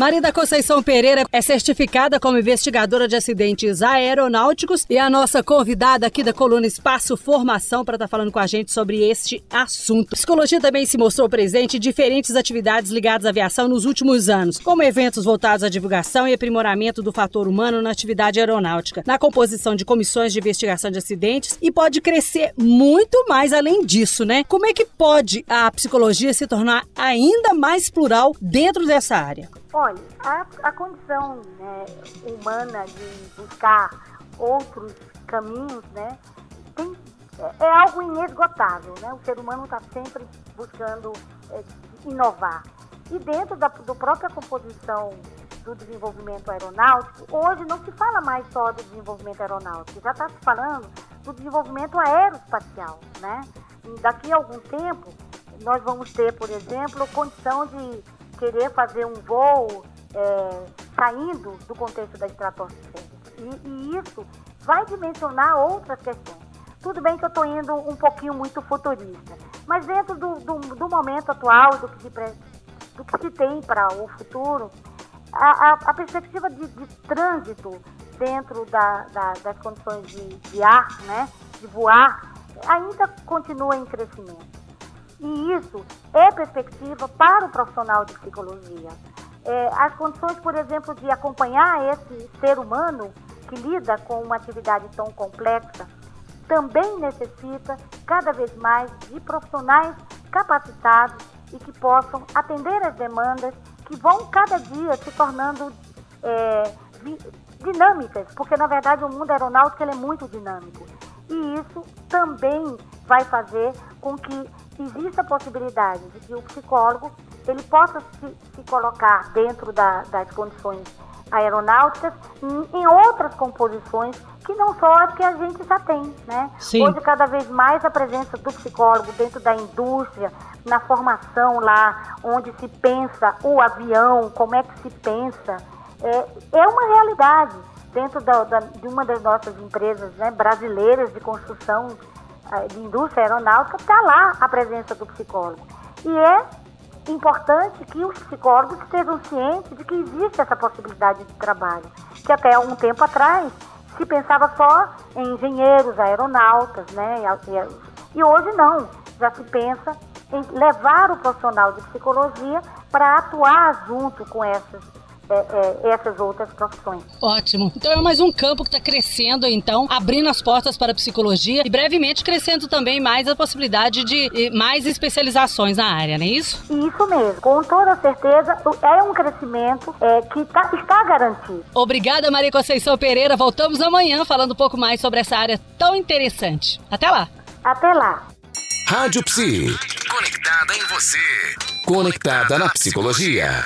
Marida Conceição Pereira é certificada como investigadora de acidentes aeronáuticos e a nossa convidada aqui da coluna Espaço Formação para estar tá falando com a gente sobre este assunto. Psicologia também se mostrou presente em diferentes atividades ligadas à aviação nos últimos anos, como eventos voltados à divulgação e aprimoramento do fator humano na atividade aeronáutica, na composição de comissões de investigação de acidentes e pode crescer muito mais além disso, né? Como é que pode a psicologia se tornar ainda mais plural dentro dessa área? Olha, a, a condição né, humana de buscar outros caminhos, né, tem, é, é algo inesgotável, né? O ser humano está sempre buscando é, inovar. E dentro da do própria composição do desenvolvimento aeronáutico, hoje não se fala mais só do desenvolvimento aeronáutico, já está se falando do desenvolvimento aeroespacial, né? E daqui a algum tempo, nós vamos ter, por exemplo, condição de querer fazer um voo é, saindo do contexto da estratosfera. E, e, isso vai dimensionar outras questões. Tudo bem que eu estou indo um pouquinho muito futurista, mas dentro do, do, do momento atual, do que se, do que se tem para o futuro, a, a, a perspectiva de, de, trânsito dentro da, da, das condições de, de ar, né, de voar, ainda continua em crescimento. E isso é perspectiva para o profissional de psicologia. É, as condições, por exemplo, de acompanhar esse ser humano que lida com uma atividade tão complexa, também necessita cada vez mais de profissionais capacitados e que possam atender as demandas que vão cada dia se tornando é, dinâmicas, porque na verdade o mundo aeronáutico é muito dinâmico. E isso também vai fazer com que exista a possibilidade de que o psicólogo ele possa se, se colocar dentro da, das condições aeronáuticas em, em, outras composições que não só as que a gente já tem, né? Sim. Hoje cada vez mais a presença do psicólogo dentro da indústria, na formação lá onde se pensa o avião, como é que se pensa, é, é uma realidade dentro da, da, de uma das nossas empresas né, brasileiras de construção de indústria aeronáutica, está lá a presença do psicólogo. E é importante que os psicólogos estejam cientes de que existe essa possibilidade de trabalho, que até um tempo atrás se pensava só em engenheiros, aeronautas, né? E hoje não, já se pensa em levar o profissional de psicologia para atuar junto com essas é, é, essas outras profissões. Ótimo. Então é mais um campo que está crescendo, então, abrindo as portas para a psicologia e brevemente crescendo também mais a possibilidade de mais especializações na área, não é isso? Isso mesmo. Com toda certeza, é um crescimento é, que tá, está garantido. Obrigada, Maria Conceição Pereira. Voltamos amanhã falando um pouco mais sobre essa área tão interessante. Até lá. Até lá. Rádio Psi. Conectada em você. Conectada na psicologia.